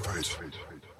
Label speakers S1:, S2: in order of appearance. S1: classified.